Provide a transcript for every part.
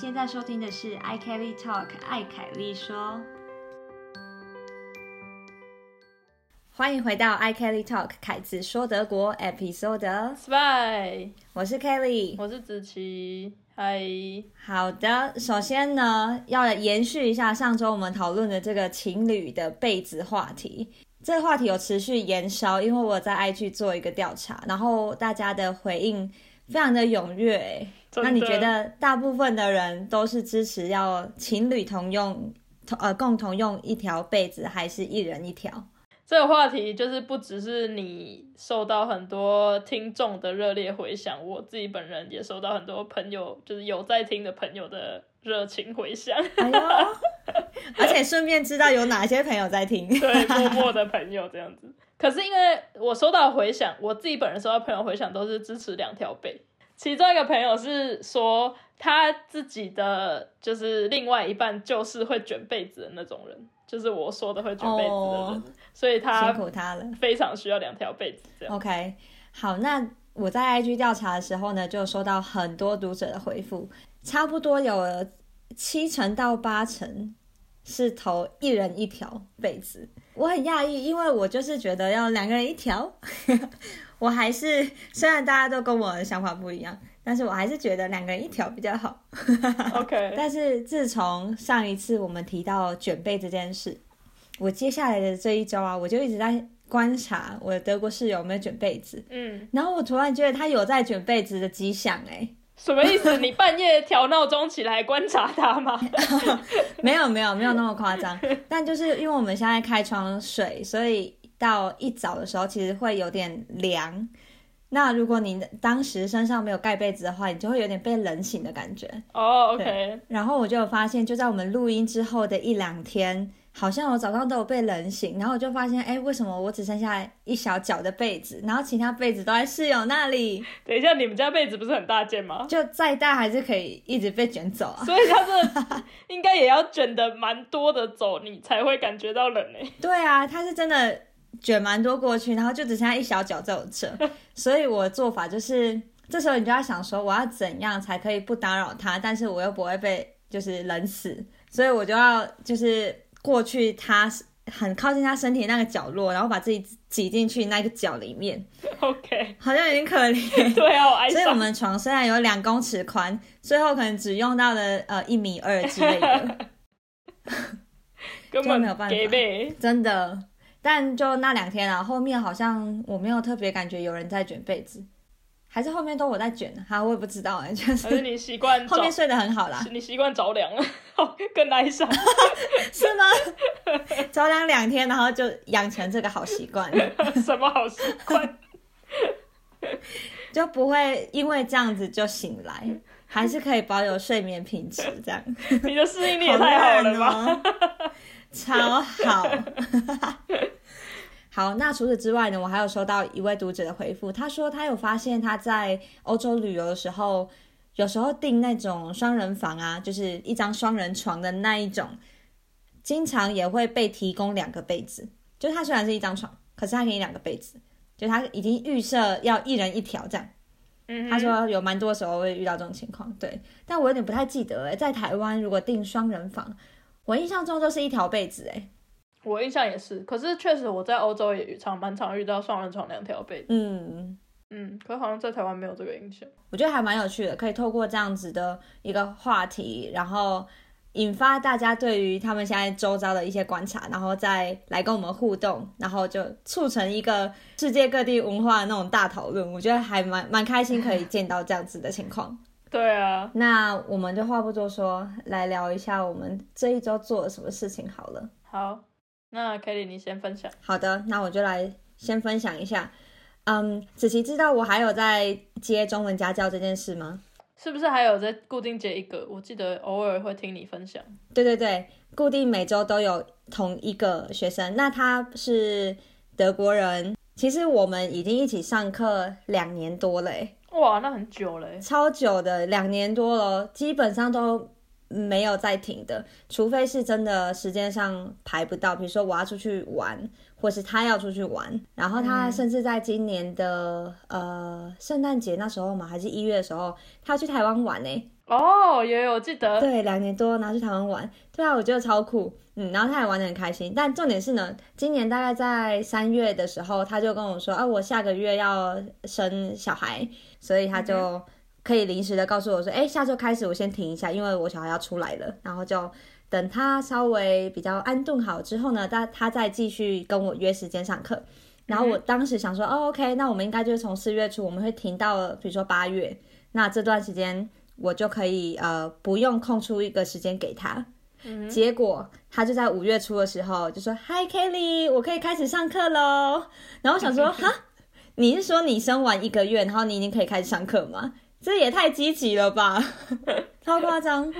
现在收听的是 i Kelly Talk，艾凯丽说。欢迎回到 i Kelly Talk，凯子说德国 Episode。Spy，我是 Kelly，我是子琪，嗨，好的，首先呢，要延续一下上周我们讨论的这个情侣的被子话题。这个话题有持续延烧，因为我在 IG 做一个调查，然后大家的回应非常的踊跃欸。那你觉得大部分的人都是支持要情侣同用同呃共同用一条被子，还是一人一条？这个话题就是不只是你受到很多听众的热烈回响，我自己本人也受到很多朋友，就是有在听的朋友的热情回响，而且顺便知道有哪些朋友在听。对，默默的朋友这样子。可是因为我收到回响，我自己本人收到朋友回响都是支持两条背。其中一个朋友是说他自己的就是另外一半就是会卷被子的那种人，就是我说的会卷被子的人，哦所以他辛苦他了。非常需要两条被子这样。OK，好，那我在 IG 调查的时候呢，就收到很多读者的回复，差不多有七成到八成是投一人一条被子。我很讶异，因为我就是觉得要两个人一条，我还是虽然大家都跟我的想法不一样，但是我还是觉得两个人一条比较好。OK，但是自从上一次我们提到卷被这件事，我接下来的这一周啊，我就一直在观察我的德国室友有没有卷被子。嗯，然后我突然觉得他有在卷被子的迹象，哎，什么意思？你半夜调闹钟起来观察他吗？没有没有没有那么夸张，但就是因为我们现在开窗水，所以到一早的时候其实会有点凉。那如果你当时身上没有盖被子的话，你就会有点被冷醒的感觉。哦、o k 然后我就有发现，就在我们录音之后的一两天，好像我早上都有被冷醒，然后我就发现，哎，为什么我只剩下一小角的被子，然后其他被子都在室友那里，等一下，你们家被子不是很大件吗？就再大还是可以一直被卷走啊。所以他这 应该也要卷的蛮多的走，你才会感觉到冷欸诶。对啊，他是真的卷蛮多过去，然后就只剩下一小角在我这，所以我做法就是，这时候你就要想说，我要怎样才可以不打扰他，但是我又不会被就是冷死，所以我就要就是过去他很靠近他身体那个角落，然后把自己挤进去那个角里面，OK，好像有点可怜。对啊，所以我。们床虽然有两公尺宽，最后可能只用到了呃一米二之类的。根本没有办法。真的。但就那两天啊，后面好像我没有特别感觉有人在卷被子，还是后面都我在卷，哈，我也不知道哎、就还是是你习惯着后面睡得很好啦，你习惯着凉了，更哀伤。是吗？着凉两天，然后就养成这个好习惯，什么好习惯？就不会因为这样子就醒来，还是可以保有睡眠品质，这样你的适应力也太好了吧？超好。好，那除此之外呢，我还有收到一位读者的回复，他说他有发现他在欧洲旅游的时候，有时候订那种双人房啊，就是一张双人床的那一种，经常也会被提供两个被子，就是它虽然是一张床，可是他给你两个被子，就他已经预设要一人一条这样。嗯他说有蛮多时候会遇到这种情况，对，但我有点不太记得诶，在台湾如果订双人房，我印象中就是一条被子哎，我印象也是，可是确实我在欧洲也常蛮常遇到双人床两条被子。嗯，嗯，可好像在台湾没有这个印象。我觉得还蛮有趣的，可以透过这样子的一个话题，然后引发大家对于他们现在周遭的一些观察，然后再来跟我们互动，然后就促成一个世界各地文化的那种大讨论。我觉得还蛮蛮开心，可以见到这样子的情况。对啊，那我们就话不多说，来聊一下我们这一周做了什么事情好了。好，那 Kelly 你先分享。好的，那我就来先分享一下。嗯，子琪知道我还有在接中文家教这件事吗？是不是还有在固定接一个？我记得偶尔会听你分享。对对对，固定每周都有同一个学生，那他是德国人。其实我们已经一起上课两年多了，哇，那很久嘞。超久的，两年多了，基本上都没有再停的，除非是真的时间上排不到，比如说我要出去玩，或是他要出去玩，然后他甚至在今年的、呃圣诞节那时候嘛，还是一月的时候，他要去台湾玩呢。哦，也有记得，对，两年多，然后去台湾玩，对啊，我觉得超酷，嗯，然后他也玩的很开心。但重点是呢，今年大概在三月的时候，他就跟我说，啊，我下个月要生小孩，所以他就可以临时的告诉我说，哎，下周开始我先停一下，因为我小孩要出来了，然后就等他稍微比较安顿好之后呢，他他再继续跟我约时间上课。然后我当时想说，哦，OK，那我们应该就是从四月初我们会停到，比如说八月，那这段时间。我就可以呃不用空出一个时间给他，结果他就在五月初的时候就说：“Hi Kelly，我可以开始上课喽。”然后我想说：“哈，你是说你生完一个月，然后你已经可以开始上课吗？这也太积极了吧，超夸张。”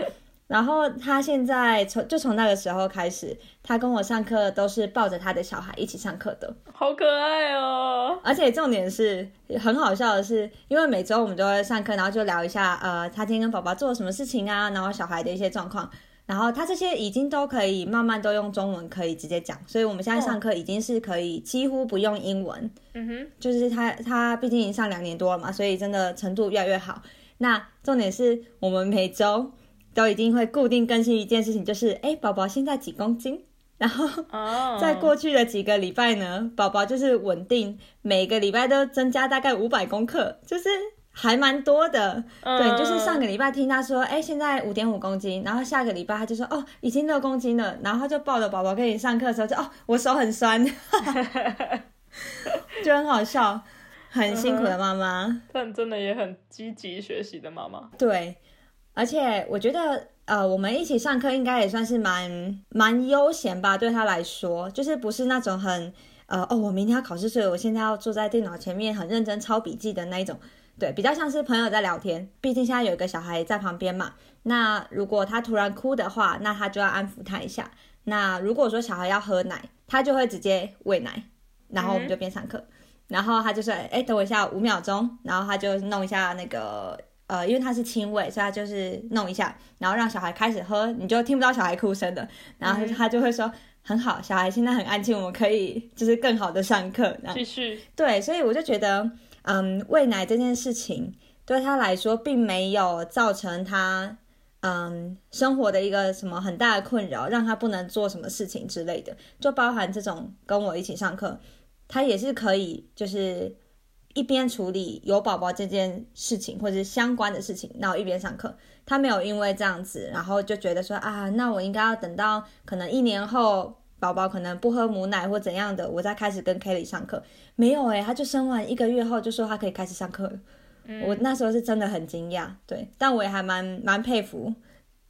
然后他现在从就从那个时候开始，他跟我上课都是抱着他的小孩一起上课的，好可爱哦！而且重点是很好笑的是，因为每周我们都会上课，然后就聊一下呃，他今天跟宝宝做了什么事情啊，然后小孩的一些状况，然后他这些已经都可以慢慢都用中文可以直接讲，所以我们现在上课已经是可以几乎不用英文，嗯哼，就是他他毕竟已经上两年多了嘛，所以真的程度越来越好。那重点是我们每周。都一定会固定更新一件事情，就是哎，宝宝现在几公斤？然后在过去的几个礼拜呢，宝宝就是稳定，每个礼拜都增加大概五百公克，就是还蛮多的。对，就是上个礼拜听他说，哎，现在五点五公斤，然后下个礼拜他就说，哦，已经六公斤了，然后他就抱着宝宝跟你上课的时候，就哦，我手很酸，就很好笑，很辛苦的妈妈，但真的也很积极学习的妈妈。对。而且我觉得，呃，我们一起上课应该也算是蛮蛮悠闲吧，对他来说，就是不是那种很，呃，哦，我明天要考试，所以我现在要坐在电脑前面很认真抄笔记的那一种，对，比较像是朋友在聊天。毕竟现在有一个小孩在旁边嘛，那如果他突然哭的话，那他就要安抚他一下。那如果说小孩要喝奶，他就会直接喂奶，然后我们就边上课，然后他就说，哎，等我一下五秒钟，然后他就弄一下那个。呃，因为他是亲喂，所以他就是弄一下，然后让小孩开始喝，你就听不到小孩哭声的，然后他就会说很好，小孩现在很安静，我们可以就是更好的上课。继续。对，所以我就觉得，嗯，喂奶这件事情对他来说并没有造成他嗯生活的一个什么很大的困扰，让他不能做什么事情之类的，就包含这种跟我一起上课，他也是可以就是。一边处理有宝宝这件事情或者相关的事情，然后一边上课。他没有因为这样子，然后就觉得说啊，那我应该要等到可能一年后宝宝可能不喝母奶或怎样的，我再开始跟 Kelly 上课。没有诶，他就生完一个月后就说他可以开始上课了。我那时候是真的很惊讶，对，但我也还蛮蛮佩服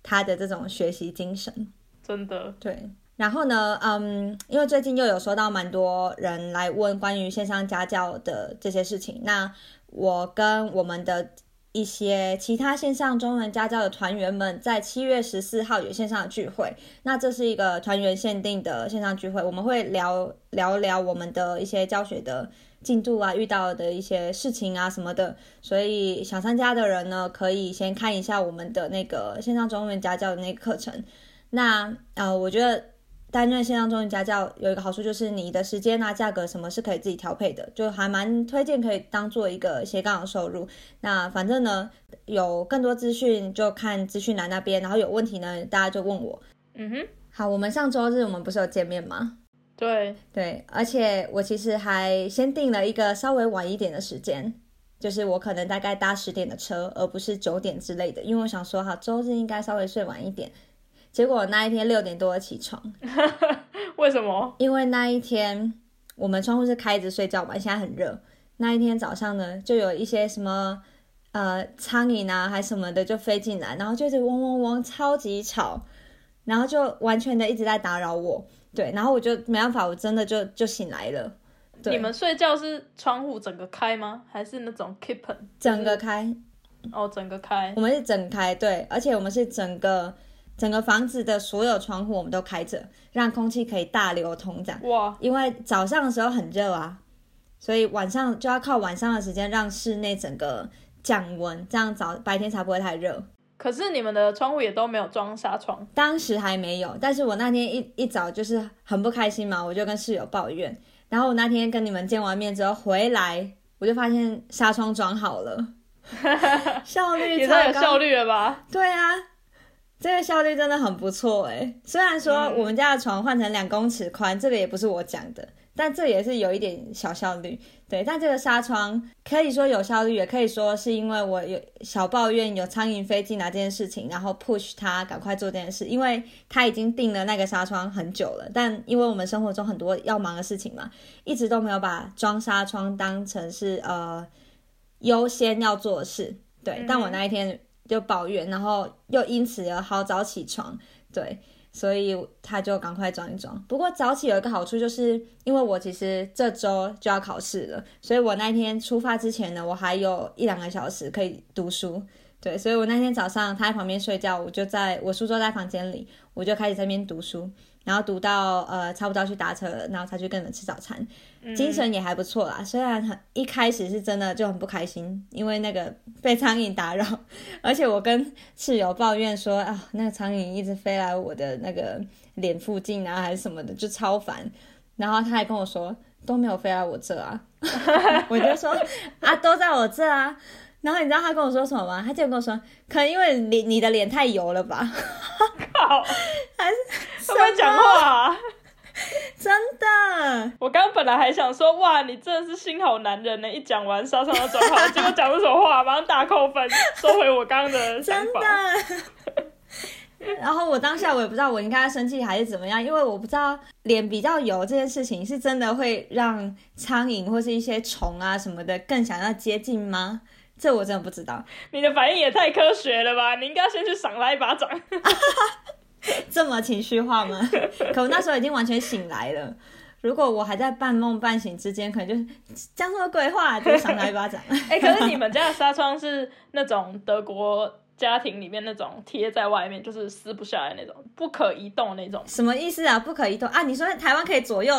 他的这种学习精神，真的对。然后呢，嗯，因为最近又有收到蛮多人来问关于线上家教的这些事情，那我跟我们的一些其他线上中文家教的团员们，在七月十四号有线上的聚会，那这是一个团员限定的线上聚会，我们会聊聊聊我们的一些教学的进度啊，遇到的一些事情啊什么的，所以想参加的人呢，可以先看一下我们的那个线上中文家教的那个课程，那呃，我觉得。担任线上中文家教有一个好处，就是你的时间啊、价格什么是可以自己调配的，就还蛮推荐可以当做一个斜杠的收入。那反正呢，有更多资讯就看资讯栏那边，然后有问题呢，大家就问我。嗯哼，好，我们上周日我们不是有见面吗？对对，而且我其实还先定了一个稍微晚一点的时间，就是我可能大概搭十点的车，而不是九点之类的，因为我想说哈，周日应该稍微睡晚一点。结果那一天六点多起床，为什么？因为那一天我们窗户是开着睡觉嘛，现在很热。那一天早上呢，就有一些什么呃苍蝇啊，还什么的就飞进来，然后就是嗡嗡嗡，超级吵，然后就完全的一直在打扰我。对，然后我就没办法，我真的就就醒来了。你们睡觉是窗户整个开吗？还是那种 keep？整个开。哦，整个开。我们是整开，对，而且我们是整个。整个房子的所有窗户我们都开着，让空气可以大流通，这样。哇！因为早上的时候很热啊，所以晚上就要靠晚上的时间让室内整个降温，这样早白天才不会太热。可是你们的窗户也都没有装纱窗？当时还没有，但是我那天一一早就是很不开心嘛，我就跟室友抱怨。然后我那天跟你们见完面之后回来，我就发现纱窗装好了。效率也太有效率了吧？对啊，这个效率真的很不错哎。虽然说嗯我们家的床换成两公尺宽，这个也不是我讲的，但这也是有一点小效率。对，但这个纱窗可以说有效率，也可以说是因为我有小抱怨有苍蝇飞进来这件事情，然后 push 他赶快做这件事，因为他已经订了那个纱窗很久了，但因为我们生活中很多要忙的事情嘛，一直都没有把装纱窗当成是呃优先要做的事。对，但我那一天就抱怨，然后又因此而好早起床，对，所以他就赶快装一装。不过早起有一个好处，就是因为我其实这周就要考试了，所以我那天出发之前呢，我还有一两个小时可以读书。对，所以我那天早上他在旁边睡觉，我就在我书桌在房间里，我就开始在那边读书，然后读到呃差不多要去搭车了，然后才去跟人吃早餐。精神也还不错啦，虽然很一开始是真的就很不开心，因为那个 被苍蝇打扰，而且我跟室友抱怨说啊，那个苍蝇一直飞来我的那个脸附近啊，还是什么的，就超烦。然后他还跟我说都没有飞来我这啊，我就说啊都在我这啊。然后你知道他跟我说什么吗？他就跟我说，可能因为你你的脸太油了吧，靠，还是会不会讲话啊？真的。我刚刚本来还想说，哇，你真的是心好男人呢！一讲完沙上都转好，结果讲出什么话，马上大扣分，收回我刚刚的想真。的。然后我当下我也不知道我应该生气还是怎么样，因为我不知道脸比较油这件事情是真的会让苍蝇或是一些虫啊什么的更想要接近吗？这我真的不知道。你的反应也太科学了吧！你应该先去赏他一巴掌。这么情绪化吗？可我那时候已经完全醒来了。如果我还在半梦半醒之间，可能就是讲什么鬼话，就赏他一巴掌。哎、可是你们 家的纱窗是那种德国家庭里面那种贴在外面，就是撕不下来那种，不可移动那种。什么意思啊？不可移动啊？你说台湾可以左右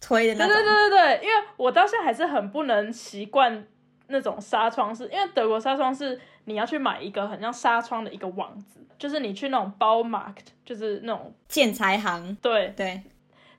推的那种？对对对对对，因为我到现在还是很不能习惯那种纱窗是，因为德国纱窗是你要去买一个很像纱窗的一个网子，就是你去那种包 market，就是那种建材行。对对，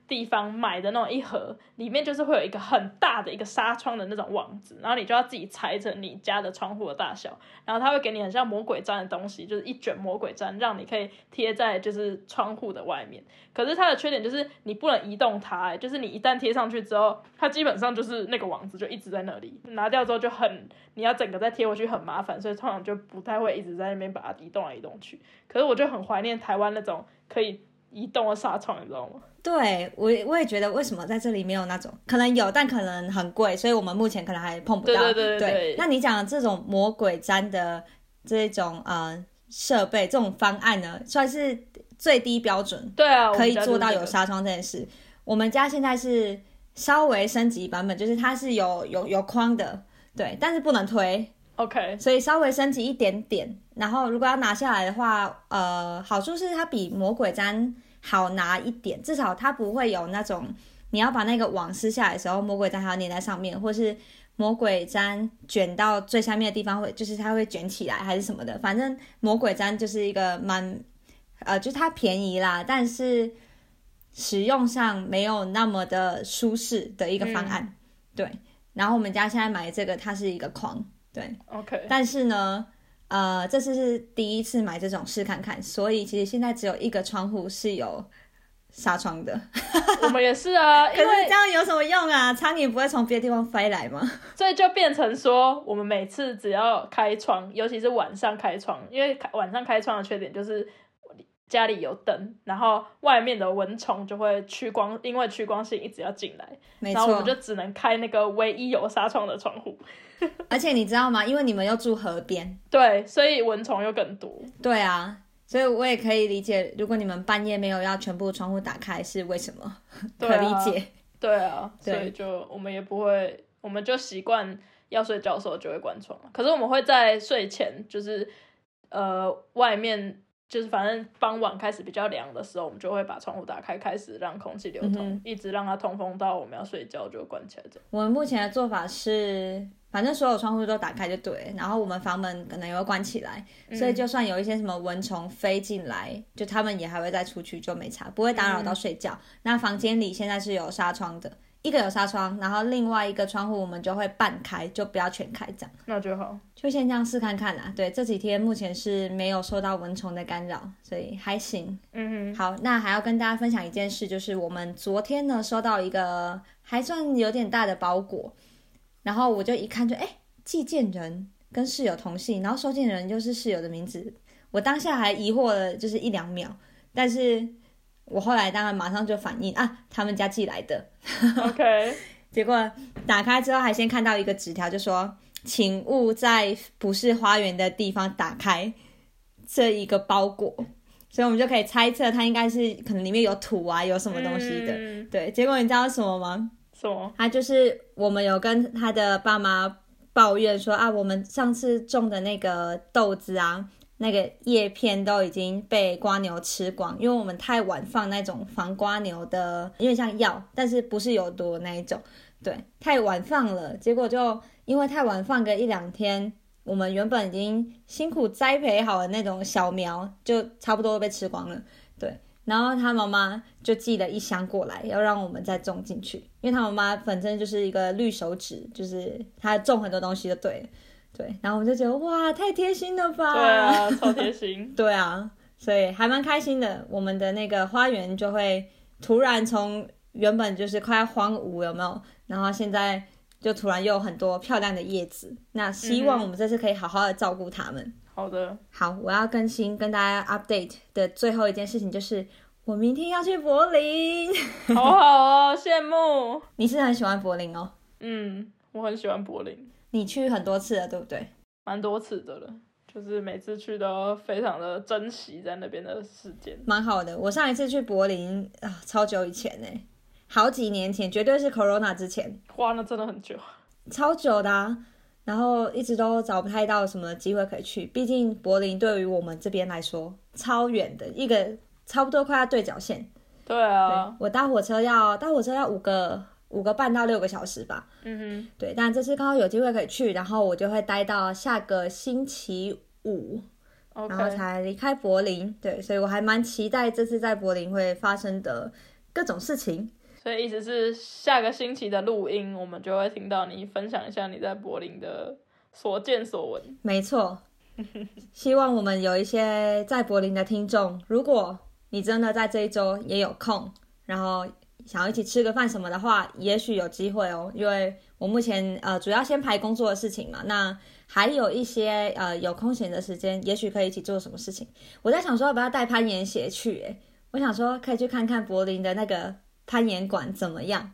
地方买的那种一盒，里面就是会有一个很大的一个纱窗的那种网子，然后你就要自己裁成你家的窗户的大小，然后它会给你很像魔鬼毡的东西，就是一卷魔鬼毡，让你可以贴在就是窗户的外面。可是它的缺点就是你不能移动它、就是你一旦贴上去之后，它基本上就是那个网子就一直在那里，拿掉之后就很你要整个再贴回去很麻烦，所以通常就不太会一直在那边把它移动来移动去。可是我就很怀念台湾那种可以移动的纱窗，你知道吗？对我我也觉得，为什么在这里没有那种？可能有，但可能很贵，所以我们目前可能还碰不到。对对对对对那你讲的这种魔鬼毡的这种呃设备，这种方案呢，算是最低标准，对啊，可以做到有纱窗这件事。我们家现在是稍微升级版本，就是它是有有有框的，对，但是不能推，OK，所以稍微升级一点点。然后如果要拿下来的话，呃，好处是它比魔鬼毡好拿一点，至少它不会有那种你要把那个网撕下来的时候，魔鬼毡还要粘在上面，或是魔鬼毡卷到最下面的地方会，就是它会卷起来还是什么的。反正魔鬼毡就是一个蛮，呃，就是它便宜啦，但是使用上没有那么的舒适的一个方案。对，然后我们家现在买这个，它是一个框，对。OK，但是呢，呃，这次是第一次买这种试看看，所以其实现在只有一个窗户是有纱窗的。我们也是啊，因为这样有什么用啊？苍蝇不会从别的地方飞来吗？所以就变成说，我们每次只要开窗，尤其是晚上开窗，因为开晚上开窗的缺点就是家里有灯，然后外面的蚊虫就会趋光，因为趋光性一直要进来，没然后我们就，只能开那个唯一有纱窗的窗户。而且你知道吗？因为你们又住河边，对，所以蚊虫又更多。对啊，所以我也可以理解，如果你们半夜没有要全部窗户打开是为什么，对 可啊理解。对啊，所以就我们也不会，我们就习惯要睡觉的时候就会关窗。可是我们会在睡前，就是呃外面就是反正傍晚开始比较凉的时候，我们就会把窗户打开，开始让空气流通，嗯一直让它通风到我们要睡觉就关起来这样。我们目前的做法是，反正所有窗户都打开就对，然后我们房门可能也会关起来，所以就算有一些什么蚊虫飞进来，就他们也还会再出去，就没差，不会打扰到睡觉。那房间里现在是有纱窗的，一个有纱窗，然后另外一个窗户我们就会半开，就不要全开这样。那就好。就先这样试看看啦。对，这几天目前是没有受到蚊虫的干扰，所以还行。嗯哼，好，那还要跟大家分享一件事，就是我们昨天呢收到一个还算有点大的包裹，然后我就一看就哎，寄件人跟室友同姓，然后收件人又是室友的名字，我当下还疑惑了就是一两秒，但是我后来当然马上就反应啊，他们家寄来的。OK，结果打开之后还先看到一个纸条，就说请勿在不是花园的地方打开这一个包裹，所以我们就可以猜测它应该是可能里面有土啊，有什么东西的。嗯对，结果你知道什么吗？什么？他就是我们有跟他的爸妈抱怨说啊，我们上次种的那个豆子啊，那个叶片都已经被瓜牛吃光，因为我们太晚放那种防瓜牛的，有点像药，但是不是有毒那一种，对，太晚放了，结果就因为太晚放个一两天。我们原本已经辛苦栽培好的那种小苗，就差不多被吃光了。对，然后他妈妈就寄了一箱过来，要让我们再种进去，因为他妈妈反正就是一个绿手指，就是他种很多东西就对了，对，然后我们就觉得哇，太贴心了吧？对啊，超贴心。对啊，所以还蛮开心的。我们的那个花园就会突然从原本就是快要荒芜，有没有？然后现在就突然又有很多漂亮的叶子。那希望我们这次可以好好的照顾它们。好的，好，我要更新跟大家 update 的最后一件事情就是，我明天要去柏林。好好哦，羡慕。你是很喜欢柏林哦？嗯，我很喜欢柏林，你去很多次了，对不对？蛮多次的了，就是每次去都非常的珍惜在那边的时间。蛮好的。我上一次去柏林啊，超久以前呢，好几年前，绝对是 Corona 之前。花了真的很久。超久的、啊，然后一直都找不太到什么机会可以去。毕竟柏林对于我们这边来说超远的，一个差不多快要对角线。对啊，我搭火车要搭火车要五个五个半到六个小时吧。嗯哼对，但这次刚好有机会可以去，然后我就会待到下个星期五，哼然后才离开柏林。对，所以我还蛮期待这次在柏林会发生的各种事情。所以意思是下个星期的录音，我们就会听到你分享一下你在柏林的所见所闻。没错，希望我们有一些在柏林的听众，如果你真的在这一周也有空，然后想要一起吃个饭什么的话，也许有机会哦。因为我目前呃主要先排工作的事情嘛，那还有一些呃有空闲的时间，也许可以一起做什么事情。我在想说要不要带攀岩鞋去，诶，我想说可以去看看柏林的那个攀岩馆怎么样。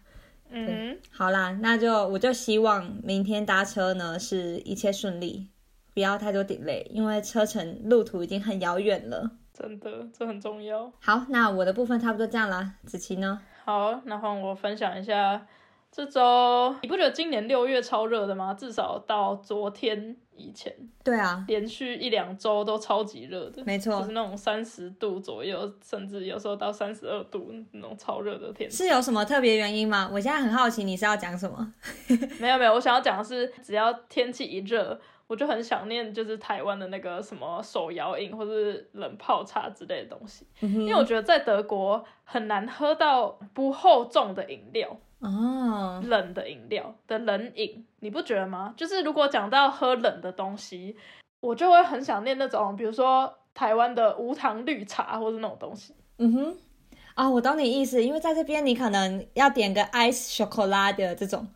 嗯好啦，那就我就希望明天搭车呢是一切顺利，不要太多 delay，因为车程路途已经很遥远了。真的，这很重要。好，那我的部分差不多这样啦。子琪呢？好，那换我分享一下这周。你不觉得今年六月超热的吗？至少到昨天以前，对啊，连续一两周都超级热的，没错就是那种三十度左右，甚至有时候到三十二度那种超热的天。是有什么特别原因吗？我现在很好奇，你是要讲什么？没有没有，我想要讲的是，只要天气一热，我就很想念就是台湾的那个什么手摇饮或是冷泡茶之类的东西，因为我觉得在德国很难喝到不厚重的饮料。哦，冷的饮料的冷饮，你不觉得吗？就是如果讲到喝冷的东西，我就会很想念那种，比如说台湾的无糖绿茶或是那种东西。嗯哼，啊、我懂你意思，因为在这边你可能要点个 ice chocolate 的这种，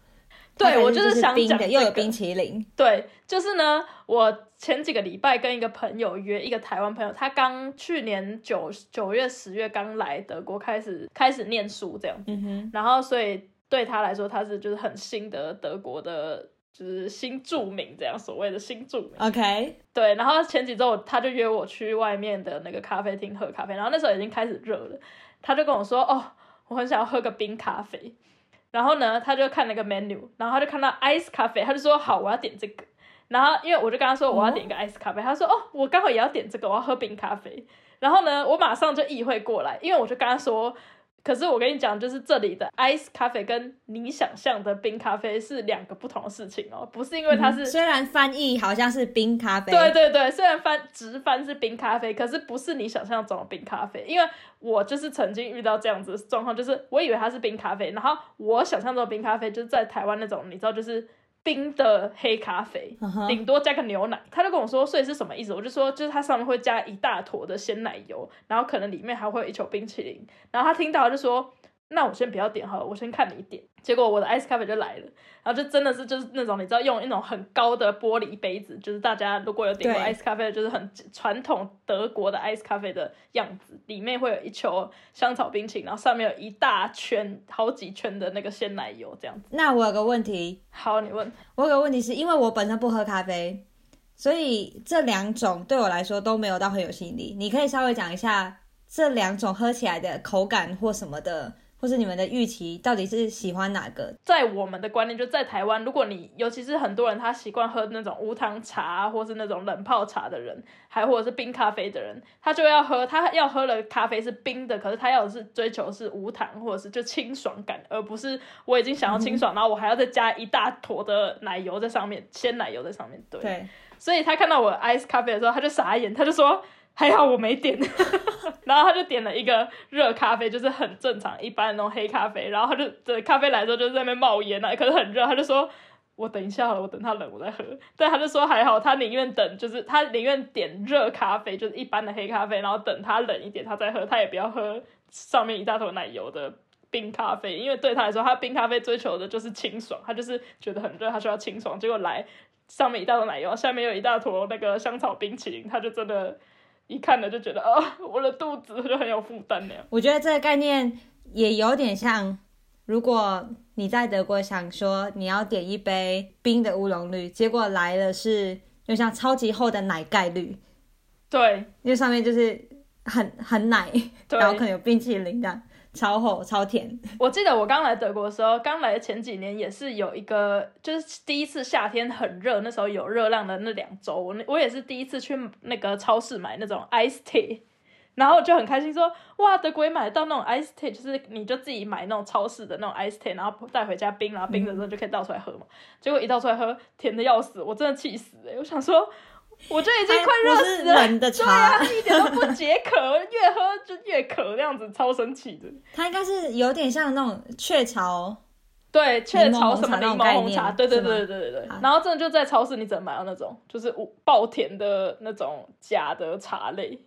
对我就是想讲这个又有冰淇淋。对，就是呢，我前几个礼拜跟一个朋友约，一个台湾朋友，他刚去年九九月、十月刚来德国，开始开始念书这样子，嗯哼，然后所以对他来说，他是就是很新的德国的，就是新著名这样，所谓的新著名。OK，对，然后前几周他就约我去外面的那个咖啡厅喝咖啡，然后那时候已经开始热了，他就跟我说，哦，我很想要喝个冰咖啡，然后呢，他就看那个 menu，然后他就看到 ice 咖啡，他就说好，我要点这个，然后因为我就跟他说我要点一个 ice 咖啡，他说哦，我刚好也要点这个，我要喝冰咖啡，然后呢，我马上就意会过来，因为我就跟他说。可是我跟你讲，就是这里的 ice 咖啡跟你想象的冰咖啡是两个不同的事情哦，不是因为它是、虽然翻译好像是冰咖啡，对对对，虽然翻直翻是冰咖啡，可是不是你想象中的冰咖啡，因为我就是曾经遇到这样子的状况，就是我以为它是冰咖啡，然后我想象中的冰咖啡就是在台湾那种，你知道就是。冰的黑咖啡顶多加个牛奶，他就跟我说，所以是什么意思？我就说，就是它上面会加一大坨的鲜奶油，然后可能里面还会有一球冰淇淋。然后他听到就说，那我先不要点好了，我先看你点。结果我的 ice 咖啡就来了，然后就真的是就是那种你知道用一种很高的玻璃杯子，就是大家如果有点过 ice 咖啡，就是很传统德国的 ice 咖啡的样子，里面会有一球香草冰淇淋，然后上面有一大圈好几圈的那个鲜奶油这样子。那我有个问题，好，你问。我有个问题是因为我本身不喝咖啡，所以这两种对我来说都没有到很有吸引力。你可以稍微讲一下这两种喝起来的口感或什么的，或是你们的预期到底是喜欢哪个？在我们的观念，就在台湾，如果你尤其是很多人他习惯喝那种无糖茶，或是那种冷泡茶的人，还或者是冰咖啡的人，他就要喝，他要喝了咖啡是冰的，可是他要的是追求是无糖或者是就清爽感，而不是我已经想要清爽，然后我还要再加一大坨的奶油在上面，鲜奶油在上面，对。对，所以他看到我 ice 咖啡的时候，他就傻眼，他就说还好我没点，然后他就点了一个热咖啡，就是很正常一般的那种黑咖啡，然后他就这咖啡来的时候就在那边冒烟啊，可是很热，他就说。我等一下好了，我等它冷我再喝。但他就说还好，他宁愿等，就是他宁愿点热咖啡，就是一般的黑咖啡，然后等它冷一点他再喝，他也不要喝上面一大坨奶油的冰咖啡，因为对他来说，他冰咖啡追求的就是清爽，他就是觉得很热，他需要清爽。结果来上面一大坨奶油，下面有一大坨那个香草冰淇淋，他就真的，一看了就觉得啊，我的肚子就很有负担那样。我觉得这个概念也有点像，如果你在德国想说你要点一杯冰的乌龙绿，结果来的是就像超级厚的奶盖绿，对。因为上面就是很很奶，然后可能有冰淇淋这样，超厚超甜。我记得我刚来德国的时候，刚来的前几年也是有一个，就是第一次夏天很热，那时候有热浪的那两周，我我也是第一次去那个超市买那种 ice tea，然后就很开心说，哇，德国也买得到那种 ice tea，就是你就自己买那种超市的那种 ice tea，然后带回家冰，然后冰的时候就可以倒出来喝嘛。结果一倒出来喝，甜的要死，我真的气死哎、我想说，我就已经快热死了。冷的对啊，一点都不解渴，越喝就越渴，这样子超神奇的。它应该是有点像那种雀巢，对，雀巢什么柠檬红茶，对对对对对对。然后真的就在超市，你只能买到那种就是无爆甜的那种假的茶类，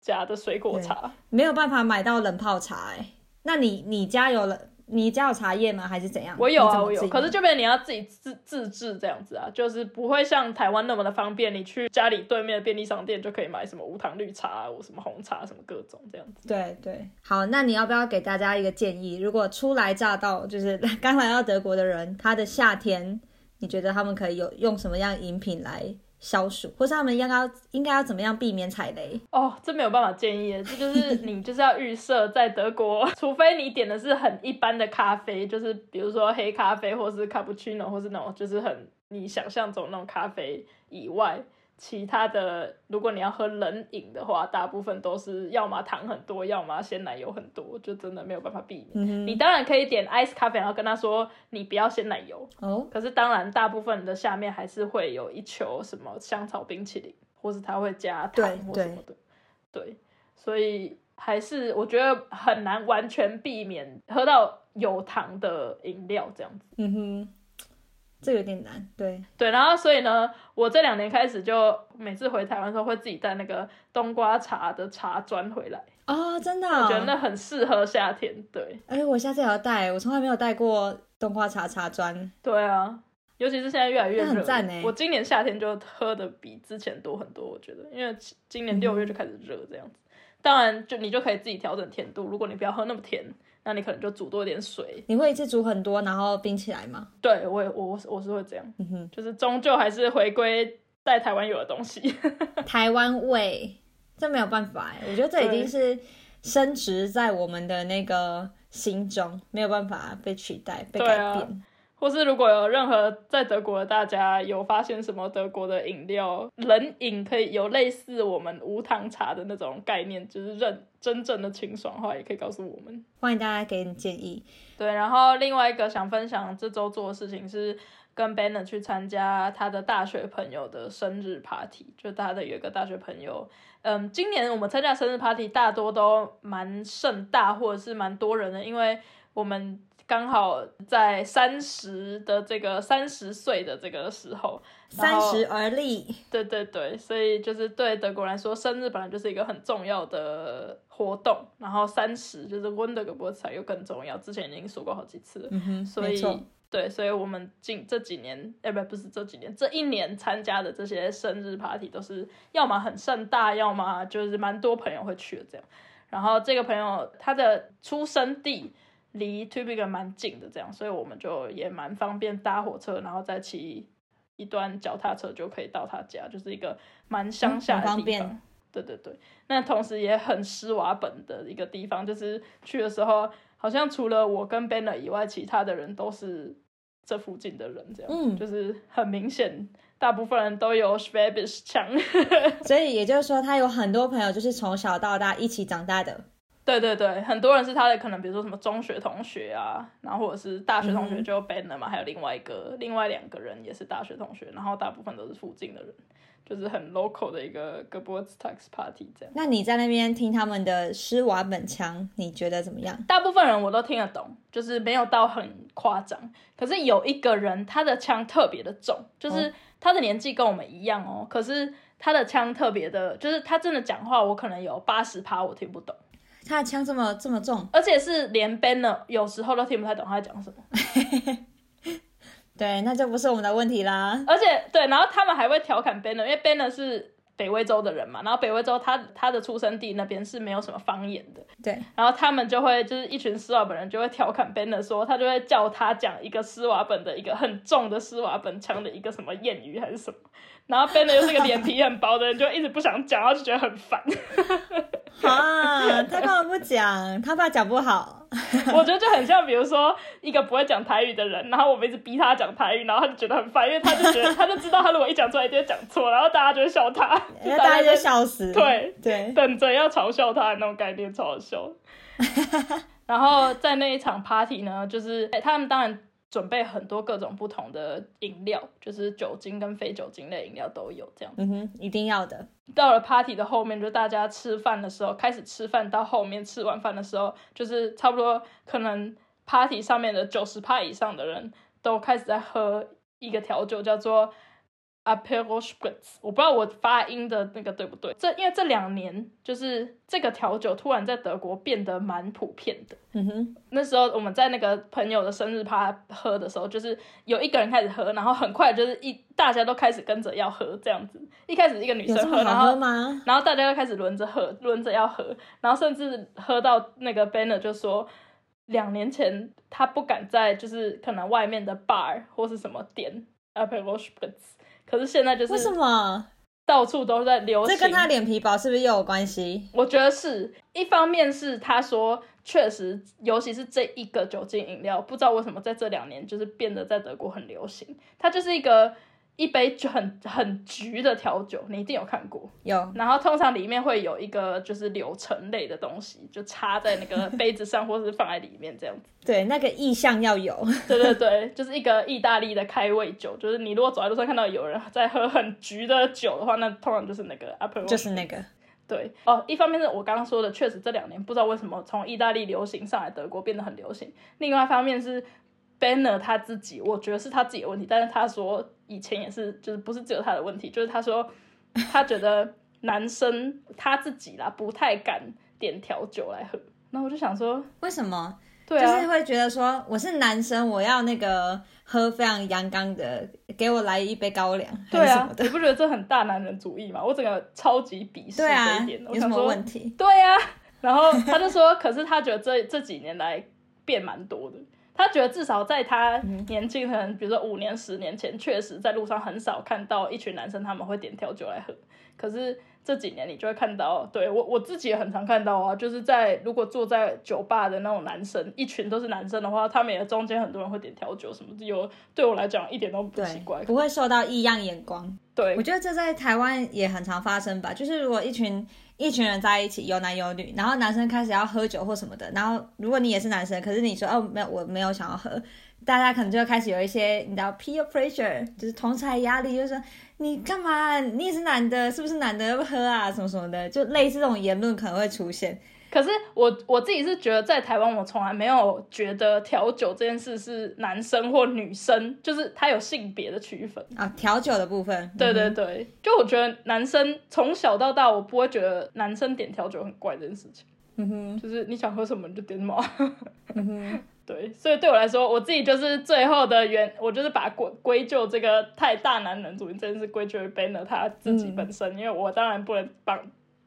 假的水果茶。没有办法买到冷泡茶哎、那你你家有了？你家有茶叶吗？还是怎样？我有啊，我有，可是就变成你要自己自自制这样子啊，就是不会像台湾那么的方便，你去家里对面的便利商店就可以买什么无糖绿茶啊，或什么红茶，什么各种这样子。对对，好，那你要不要给大家一个建议？如果初来乍到，就是刚来到德国的人，他的夏天，你觉得他们可以有用什么样饮品来消暑，或是他们应该要应该要怎么样避免踩雷？哦，这没有办法建议，这就是你就是要预设在德国，除非你点的是很一般的咖啡，就是比如说黑咖啡，或是卡布奇诺，或是那种就是很你想象中那种咖啡以外，其他的如果你要喝冷饮的话，大部分都是要么糖很多，要么鲜奶油很多，就真的没有办法避免。嗯你当然可以点 ice 咖啡，然后跟他说你不要鲜奶油，哦，可是当然，大部分的下面还是会有一球什么香草冰淇淋，或是他会加糖或什么的。对，所以还是我觉得很难完全避免喝到有糖的饮料这样子。嗯哼，这有点难，对，对，然后所以呢，我这两年开始就每次回台湾的时候会自己带那个冬瓜茶的茶砖回来，哦，真的、我觉得很适合夏天。对，哎、我下次也要带，我从来没有带过冬瓜茶茶砖，对啊。尤其是现在越来越热我今年夏天就喝的比之前多很多，我觉得，因为今年六月就开始热这样子。当然，就你就可以自己调整甜度，如果你不要喝那么甜，那你可能就煮多一点水。你会一次煮很多，然后冰起来吗？对我也我我是会这样，嗯哼，就是终究还是回归在台湾有的东西。台湾味，这没有办法哎，我觉得这已经是升值在我们的那个心中，没有办法被取代、被改变。或或是如果有任何在德国的大家有发现什么德国的饮料冷饮可以有类似我们无糖茶的那种概念，就是认真正的清爽的话，也可以告诉我们。欢迎大家给你建议。对，然后另外一个想分享这周做的事情是跟 Banner 去参加他的大学朋友的生日 party，就他的有一个大学朋友，嗯，今年我们参加生日 party 大多都蛮盛大或者是蛮多人的，因为我们。刚好在三十的这个三十岁的这个时候，三十而立，对对对，所以就是对德国来说，生日本来就是一个很重要的活动，然后三十就是温德格波彩又更重要，之前已经说过好几次了，嗯哼，所以对，所以我们近这几年，哎不不是这几年，这一年参加的这些生日 party 都是要么很盛大，要么就是蛮多朋友会去的这样，然后这个朋友他的出生地。离 t u b i g 蛮近的，这样，所以我们就也蛮方便搭火车，然后再骑一段脚踏车就可以到他家，就是一个蛮乡下的地方。对对对，那同时也很施瓦本的一个地方，就是去的时候，好像除了我跟 Banner 以外，其他的人都是这附近的人，这样，嗯，就是很明显，大部分人都有 Schwabish 腔，所以也就是说，他有很多朋友就是从小到大一起长大的。对对对，很多人是他的可能，比如说什么中学同学啊，然后或者是大学同学就 ban 了嘛，还有另外一个另外两个人也是大学同学，然后大部分都是附近的人，就是很 local 的一个 Geburtstags party 这样。那你在那边听他们的施瓦本腔，你觉得怎么样？大部分人我都听得懂，就是没有到很夸张。可是有一个人他的腔特别的重，就是他的年纪跟我们一样哦，可是他的腔特别的，就是他真的讲话，我可能有八十趴我听不懂。他的枪这么这么重，而且是连 Banner 有时候都听不太懂他在讲什么。对，那就不是我们的问题啦。而且对，然后他们还会调侃 Banner，因为 Banner 是北威州的人嘛，然后北威州他他的出生地那边是没有什么方言的。对，然后他们就会就是一群施瓦本人就会调侃 Banner 说，他就会叫他讲一个施瓦本的一个很重的施瓦本腔的一个什么谚语还是什么。然后 Banner 又是个脸皮很薄的人，就一直不想讲，然后就觉得很烦。啊，他干嘛不讲？他怕讲不好。我觉得就很像，比如说一个不会讲台语的人，然后我们一直逼他讲台语，然后他就觉得很烦，因为他就觉得他就知道他如果一讲出来一定会讲错，然后大家就会笑他，大家就笑死。对对，等着要嘲笑他的那种概念，超好笑。然后在那一场 party 呢，就是他们当然。准备很多各种不同的饮料，就是酒精跟非酒精类饮料都有这样。嗯哼，一定要的。到了 party 的后面，就大家吃饭的时候，开始吃饭到后面吃完饭的时候，就是差不多可能 party 上面的九十趴以上的人都开始在喝一个调酒，叫做。A p e r o Spritz，我不知道我发音的那个对不对。这因为这两年就是这个调酒突然在德国变得蛮普遍的。嗯哼，那时候我们在那个朋友的生日趴喝的时候，就是有一个人开始喝，然后很快就是一大家都开始跟着要喝这样子。一开始一个女生喝，然后然后大家又开始轮着喝，轮着要喝，然后甚至喝到那个 Banner 就说，两年前他不敢在就是可能外面的 bar 或是什么点 a p e r o Spritz。可是现在就是为什么到处都在流行？这跟他脸皮薄是不是又有关系？我觉得是一方面是他说确实，尤其是这一个酒精饮料，不知道为什么在这两年就是变得在德国很流行。它就是一个。一杯就很很橘的调酒，你一定有看过。有，然后通常里面会有一个就是柳橙类的东西，就插在那个杯子上，或是放在里面这样子。对，那个意象要有。对对对，就是一个意大利的开胃酒，就是你如果走在路上看到有人在喝很橘的酒的话，那通常就是那个 Apple。就是那个。对哦，一方面是我刚刚说的，确实这两年不知道为什么从意大利流行上来德国变得很流行。另外一方面是。Banner 他自己，我觉得是他自己的问题，但是他说以前也是，就是不是只有他的问题，就是他说 他觉得男生他自己啦不太敢点调酒来喝，那我就想说为什么？对啊，就是会觉得说我是男生，我要那个喝非常阳刚的，给我来一杯高粱，对啊，你不觉得这很大男人主义吗？我整个超级鄙视这一点，有什么问题？对啊，然后他就说，可是他觉得这这几年来变蛮多的。他觉得至少在他年轻，可能比如说五年、十年前，确实在路上很少看到一群男生他们会点调酒来喝。可是这几年你就会看到，对我我自己也很常看到啊，就是在如果坐在酒吧的那种男生，一群都是男生的话，他们也中间很多人会点调酒什么的，有对我来讲一点都不奇怪，不会受到异样眼光。对，我觉得这在台湾也很常发生吧，就是如果一群一群人在一起，有男有女，然后男生开始要喝酒或什么的，然后如果你也是男生，可是你说哦没有我没有想要喝。大家可能就会开始有一些，你知道 peer pressure，就是同才压力，就是说你干嘛？你也是男的，是不是男的要不喝啊？什么什么的，就类似这种言论可能会出现。可是我我自己是觉得，在台湾我从来没有觉得调酒这件事是男生或女生，就是它有性别的区分啊。调酒的部分，对对对，就我觉得男生从小到大，我不会觉得男生点调酒很怪这件事情。嗯哼，就是你想喝什么你就点什么。嗯哼。对，所以对我来说，我自己就是最后的原，我就是把归归咎这个太大男人主义这件事归咎于 Banner 他自己本身，因为我当然不能帮，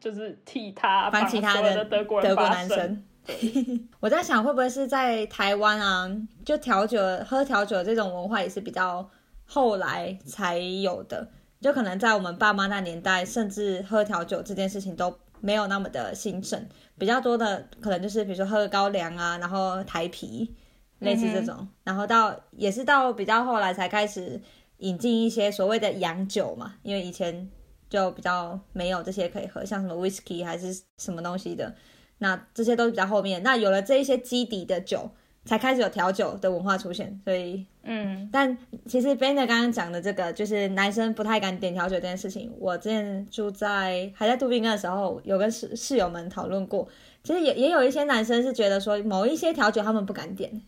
就是替他帮其他的德国人发声。我在想，会不会是在台湾啊，就调酒喝调酒这种文化也是比较后来才有的，就可能在我们爸妈那年代，甚至喝调酒这件事情都。没有那么的兴盛，比较多的可能就是比如说喝高粱啊，然后台啤，类似这种，然后到也是到比较后来才开始引进一些所谓的洋酒嘛，因为以前就比较没有这些可以喝，像什么 whisky 还是什么东西的，那这些都是比较后面，那有了这一些基底的酒。才开始有调酒的文化出现，所以，嗯，但其实 Ben 的刚刚讲的这个，就是男生不太敢点调酒这件事情，我之前住在还在杜宾根的时候，有跟室室友们讨论过，其实也也有一些男生是觉得说，某一些调酒他们不敢点，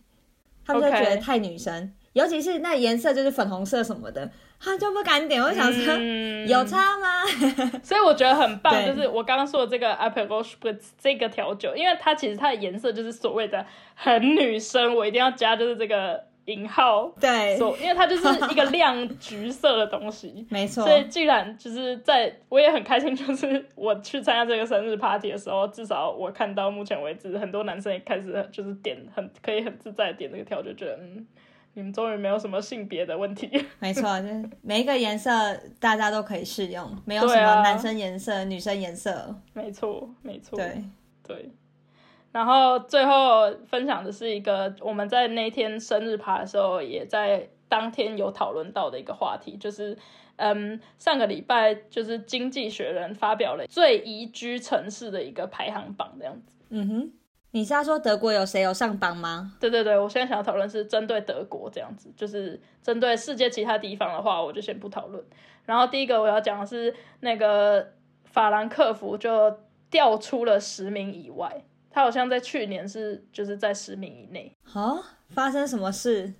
他们就觉得太女生。尤其是那颜色就是粉红色什么的，他就不敢点。我想说，有差吗？所以我觉得很棒，就是我刚刚说的这个 Apple Spritz 这个调酒，因为它其实它的颜色就是所谓的很女生，我一定要加就是这个引号。对，因为它就是一个亮橘色的东西，没错。所以既然就是在，我也很开心，就是我去参加这个生日 party 的时候，至少我看到目前为止，很多男生也开始就是点很可以很自在点这个调酒，觉得嗯。你们终于没有什么性别的问题，没错，就是每一个颜色大家都可以适用，没有什么男生颜色、女生颜色，没错，没错，对。对。然后最后分享的是一个我们在那天生日趴的时候，也在当天有讨论到的一个话题，就是嗯，上个礼拜就是《经济学人》发表了最宜居城市的一个排行榜这样子，嗯哼。你是要说德国有谁有上榜吗？对对对，我现在想要讨论是针对德国这样子，就是针对世界其他地方的话，我就先不讨论。然后第一个我要讲的是那个法兰克福就掉出了十名以外，他好像在去年是就是在十名以内。哦？发生什么事？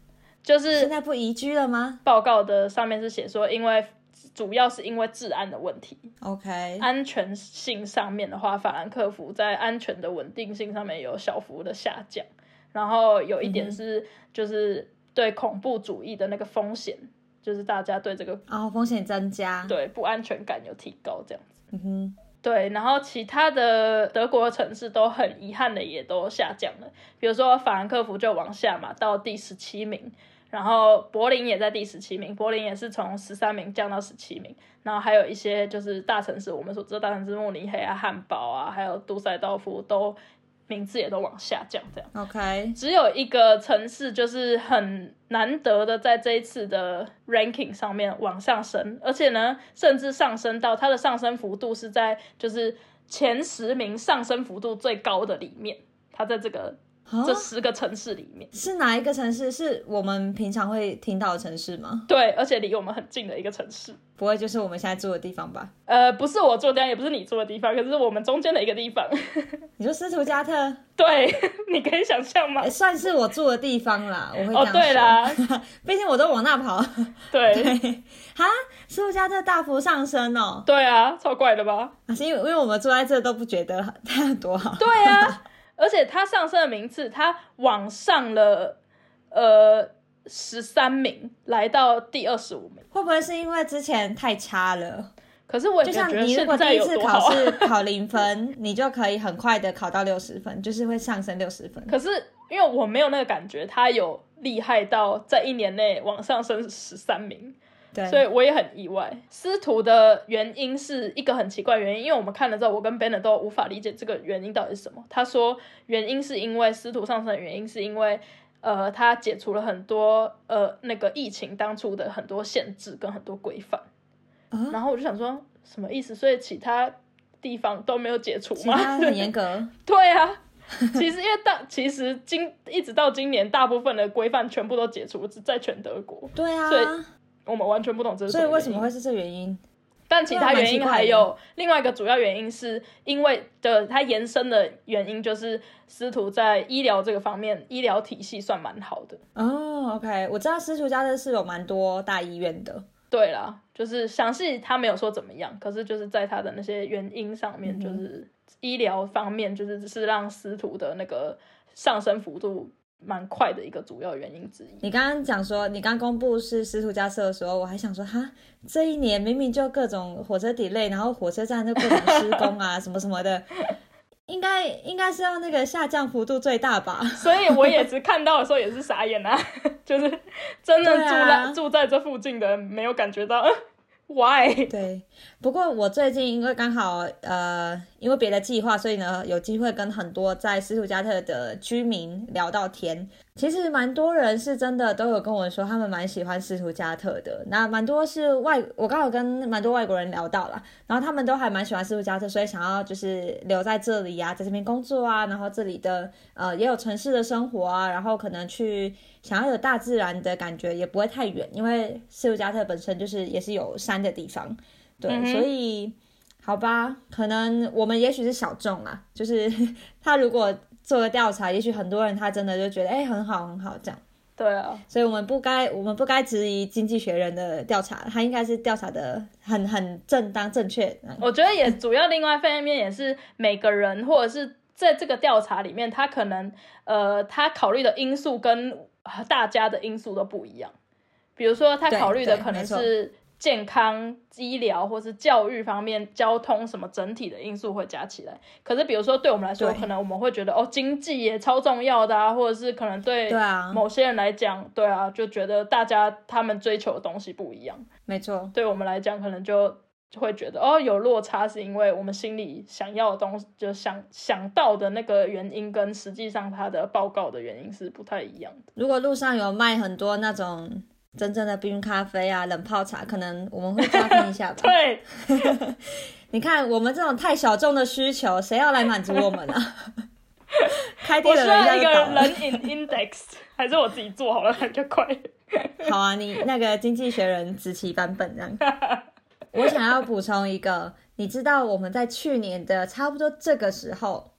就是现在不宜居了吗？报告的上面是写说因为。主要是因为治安的问题，OK，安全性上面的话，法兰克福在安全的稳定性上面有小幅的下降，然后有一点是就是对恐怖主义的那个风险，就是大家对这个哦风险增加，对不安全感有提高这样子，嗯哼，对，然后其他的德国城市都很遗憾的也都下降了，比如说法兰克福就往下嘛，到第十七名。然后柏林也在第十七名，柏林也是从十三名降到十七名。然后还有一些就是大城市，我们所知道大城市慕尼黑啊、汉堡啊，还有杜塞道夫都名字也都往下降，这样。OK，只有一个城市就是很难得的在这一次的 ranking 上面往上升，而且呢，甚至上升到它的上升幅度是在就是前十名上升幅度最高的里面，它在这个。这十个城市里面是哪一个城市？是我们平常会听到的城市吗？对，而且离我们很近的一个城市。不会就是我们现在住的地方吧？呃，不是我住的地方，也不是你住的地方，可是我们中间的一个地方。你说斯图加特？对，你可以想象吗？算是我住的地方啦，我会这样说。哦，对啦，毕竟我都往那跑。对。哈，斯图加特大幅上升哦。对啊，超怪的吧？是因为因为我们住在这都不觉得它多好。对啊。而且他上升的名次，他往上了，呃，十三名，来到第二十五名。会不会是因为之前太差了？可是我就像你如果第一次考试 考零分，你就可以很快的考到六十分，就是会上升六十分。可是因为我没有那个感觉，他有厉害到在一年内往上升十三名。对，所以我也很意外。司徒的原因是一个很奇怪原因，因为我们看了之后，我跟 Ben 都无法理解这个原因到底是什么。他说原因是因为司徒上升的原因是因为呃，他解除了很多呃那个疫情当初的很多限制跟很多规范。啊然后我就想说什么意思？所以其他地方都没有解除吗？很严格，对啊，其实因为大其实今一直到今年，大部分的规范全部都解除，只在全德国，对啊所，以我们完全不懂这是所以为什么会是这原因？但其他原因还有另外一个主要原因，是因为的它延伸的原因就是师徒在医疗这个方面，医疗体系算蛮好的。哦，OK，我知道师徒家的是有蛮多大医院的，对啦，就是详细他没有说怎么样，可是就是在他的那些原因上面，嗯就是医疗方面，就是只是让师徒的那个上升幅度蛮快的一个主要原因之一。你刚刚讲说，你刚公布是师徒加设的时候，我还想说，哈，这一年明明就各种火车 delay，然后火车站就各种施工啊，什么什么的，应该应该是要那个下降幅度最大吧？所以我也是看到的时候也是傻眼啊，就是真的住在、啊住在这附近的人没有感觉到，嗯 why？对，不过我最近因为刚好呃，因为别的计划，所以呢有机会跟很多在斯图加特的居民聊到天。其实蛮多人是真的都有跟我说，他们蛮喜欢斯图加特的。那蛮多是外，我刚好跟蛮多外国人聊到了，然后他们都还蛮喜欢斯图加特，所以想要就是留在这里啊，在这边工作啊，然后这里的呃也有城市的生活啊，然后可能去想要有大自然的感觉，也不会太远，因为斯图加特本身就是也是有山的地方。对，嗯所以好吧，可能我们也许是小众啊，就是 他如果做个调查，也许很多人他真的就觉得哎、很好很好这样，对啊，所以我们不该我们不该质疑经济学人的调查，他应该是调查的很很正当正确。嗯我觉得也主要另外一方面也是每个人或者是在这个调查里面，他可能呃他考虑的因素跟大家的因素都不一样。比如说他考虑的可能是健康、医疗或是教育方面、交通什么整体的因素会加起来。可是比如说对我们来说，可能我们会觉得哦经济也超重要的啊，或者是可能对对啊某些人来讲，对啊，就觉得大家他们追求的东西不一样。没错，对我们来讲，可能就就会觉得哦，有落差，是因为我们心里想要的东西，就想想到的那个原因，跟实际上他的报告的原因是不太一样的。如果路上有卖很多那种真正的冰咖啡啊、冷泡茶，可能我们会加分一下吧。对，你看我们这种太小众的需求，谁要来满足我们啊？开店的人要一个家就倒了。人 in index，还是我自己做好了比较快。好啊，你那个经济学人子琪版本这样。我想要补充一个，你知道我们在去年的差不多这个时候，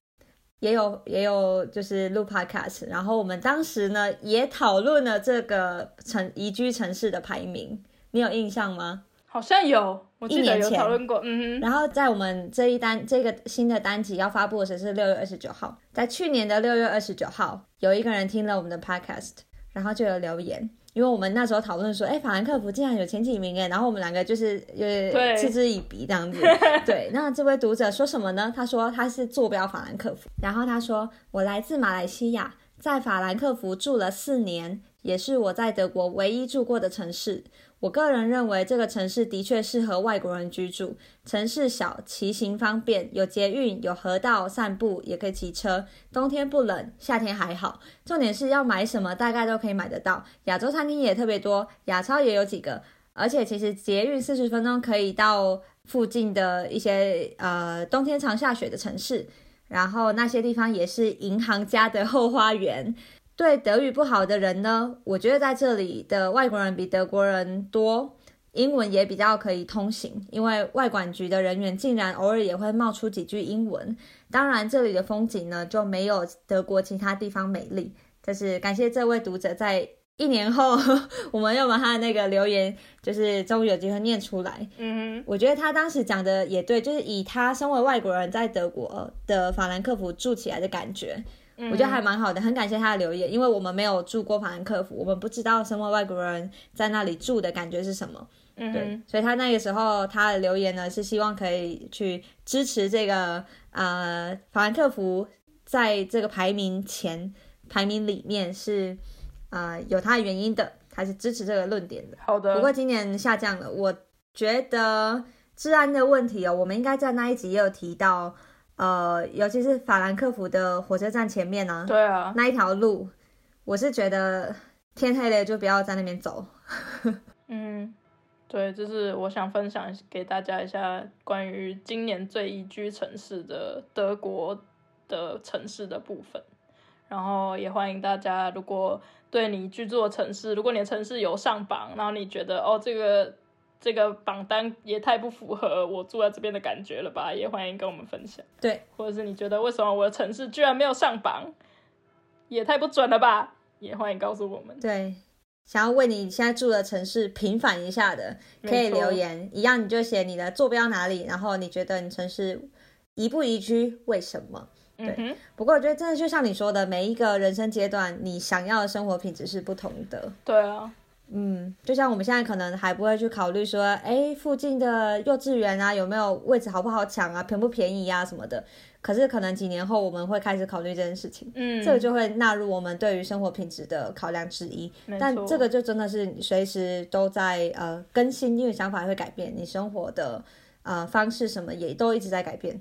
也有也有就是录 podcast，然后我们当时呢也讨论了这个城宜居城市的排名，你有印象吗？好像有，我记得有讨论过。嗯哼，然后在我们这一单这个新的单集要发布的时候是六月二十九号，在去年的六月二十九号，有一个人听了我们的 podcast，然后就有留言，因为我们那时候讨论说，哎，法兰克福竟然有前几名哎，然后我们两个就是有对点嗤之以鼻这样子。对，那这位读者说什么呢？他说他是坐标法兰克福，然后他说我来自马来西亚，在法兰克福住了四年，也是我在德国唯一住过的城市。我个人认为这个城市的确适合外国人居住。城市小，骑行方便，有捷运，有河道，散步也可以骑车。冬天不冷，夏天还好。重点是要买什么，大概都可以买得到。亚洲餐厅也特别多，亚超也有几个。而且其实捷运四十分钟可以到附近的一些呃冬天常下雪的城市，然后那些地方也是银行家的后花园。对德语不好的人呢，我觉得在这里的外国人比德国人多，英文也比较可以通行，因为外管局的人员竟然偶尔也会冒出几句英文。当然，这里的风景呢就没有德国其他地方美丽。就是感谢这位读者在一年后，我们又把他的那个留言，就是终于有机会念出来。嗯我觉得他当时讲的也对，就是以他身为外国人在德国的法兰克福住起来的感觉，哼，我觉得还蛮好的，很感谢他的留言，因为我们没有住过法兰克福，我们不知道身为外国人在那里住的感觉是什么。对嗯对，，所以他那个时候他的留言呢是希望可以去支持这个呃法兰克福在这个排名前排名里面是呃有他的原因的。他是支持这个论点的。好的。不过今年下降了，我觉得治安的问题哦，我们应该在那一集也有提到，呃，尤其是法兰克福的火车站前面呢，对啊，那一条路，我是觉得天黑了就不要在那边走。嗯，对，就是我想分享给大家一下关于今年最宜居城市的德国的城市的部分，然后也欢迎大家，如果对你居住的城市，如果你的城市有上榜，然后你觉得哦这个这个榜单也太不符合我住在这边的感觉了吧，也欢迎跟我们分享。对，或者是你觉得为什么我的城市居然没有上榜，也太不准了吧，也欢迎告诉我们。对。想要为你现在住的城市平反一下的，可以留言，一样你就写你的坐标哪里，然后你觉得你城市宜不宜居，为什么？对。不过我觉得真的就像你说的，每一个人生阶段，你想要的生活品质是不同的。对啊。嗯，就像我们现在可能还不会去考虑说，哎，附近的幼稚园啊，有没有位置好不好抢啊，便不便宜啊什么的。可是可能几年后我们会开始考虑这件事情，嗯，这个就会纳入我们对于生活品质的考量之一。但这个就真的是随时都在呃更新，因为想法会改变，你生活的呃方式什么也都一直在改变。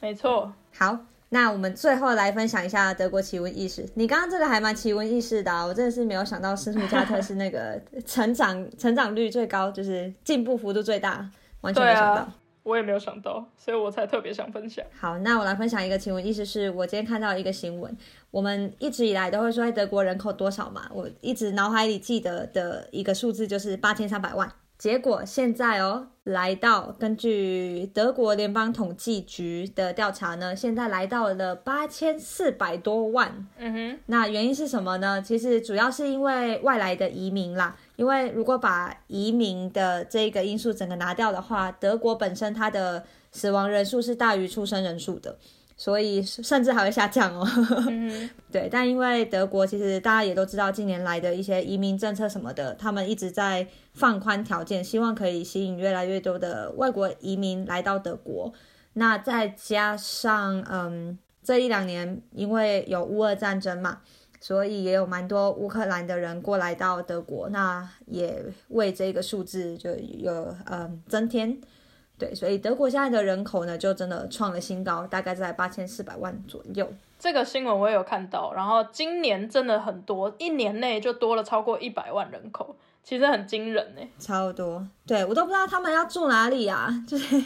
没错。好，那我们最后来分享一下德国奇闻异事。你刚刚这个还蛮奇闻异事的，我真的是没有想到斯图加特是那个成长 成长率最高，就是进步幅度最大，完全没想到。我也没有想到，所以我才特别想分享。好，那我来分享一个新闻，意思是我今天看到一个新闻。我们一直以来都会说德国人口多少嘛，我一直脑海里记得的一个数字就是八千三百万。结果现在哦，来到根据德国联邦统计局的调查呢，现在来到了八千四百多万。嗯哼，那原因是什么呢？其实主要是因为外来的移民啦。因为如果把移民的这个因素整个拿掉的话，德国本身它的死亡人数是大于出生人数的。所以甚至还会下降哦。对，但因为德国其实大家也都知道，近年来的一些移民政策什么的，他们一直在放宽条件，希望可以吸引越来越多的外国移民来到德国。那再加上，嗯，这一两年因为有乌俄战争嘛，所以也有蛮多乌克兰的人过来到德国，那也为这个数字就有嗯增添。对，所以德国现在的人口呢，就真的创了新高，大概在八千四百万左右。这个新闻我也有看到，然后今年真的很多，一年内就多了超过一百万人口，其实很惊人呢，超多。对我都不知道他们要住哪里啊，就是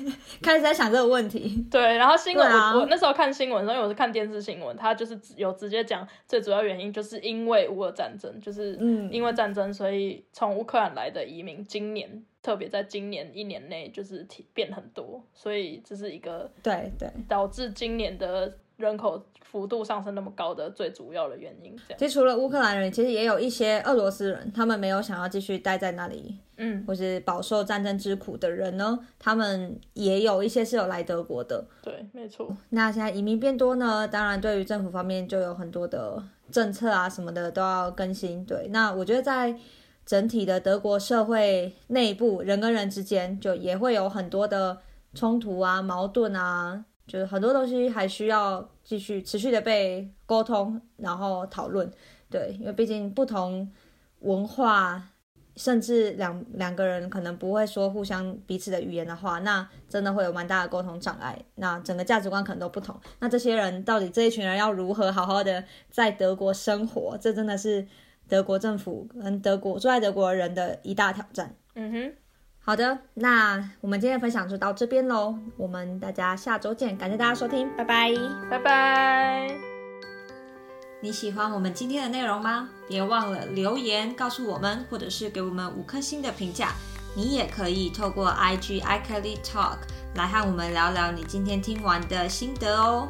开始在想这个问题。对，然后新闻我我那时候看新闻，因为我是看电视新闻，他就是有直接讲最主要原因就是因为乌俄战争，就是嗯，因为战争，所以从乌克兰来的移民今年。特别在今年一年内就是变很多，所以这是一个对对导致今年的人口幅度上升那么高的最主要的原因。这样，其实除了乌克兰人，其实也有一些俄罗斯人，他们没有想要继续待在那里，嗯，或是饱受战争之苦的人呢，他们也有一些是有来德国的。对，没错。那现在移民变多呢，当然对于政府方面就有很多的政策啊什么的都要更新。对，那我觉得在。整体的德国社会内部，人跟人之间就也会有很多的冲突啊、矛盾啊，就是很多东西还需要继续持续的被沟通，然后讨论。对，因为毕竟不同文化，甚至两两个人可能不会说互相彼此的语言的话，那真的会有蛮大的沟通障碍。那整个价值观可能都不同，那这些人到底这一群人要如何好好的在德国生活？这真的是。德国政府跟德国住在德国人的一大挑战。嗯哼，好的，那我们今天的分享就到这边喽，我们大家下周见，感谢大家收听，拜拜，拜拜。你喜欢我们今天的内容吗？别忘了留言告诉我们，或者是给我们五颗星的评价。你也可以透过 IG i Kelly Talk 来和我们聊聊你今天听完的心得哦。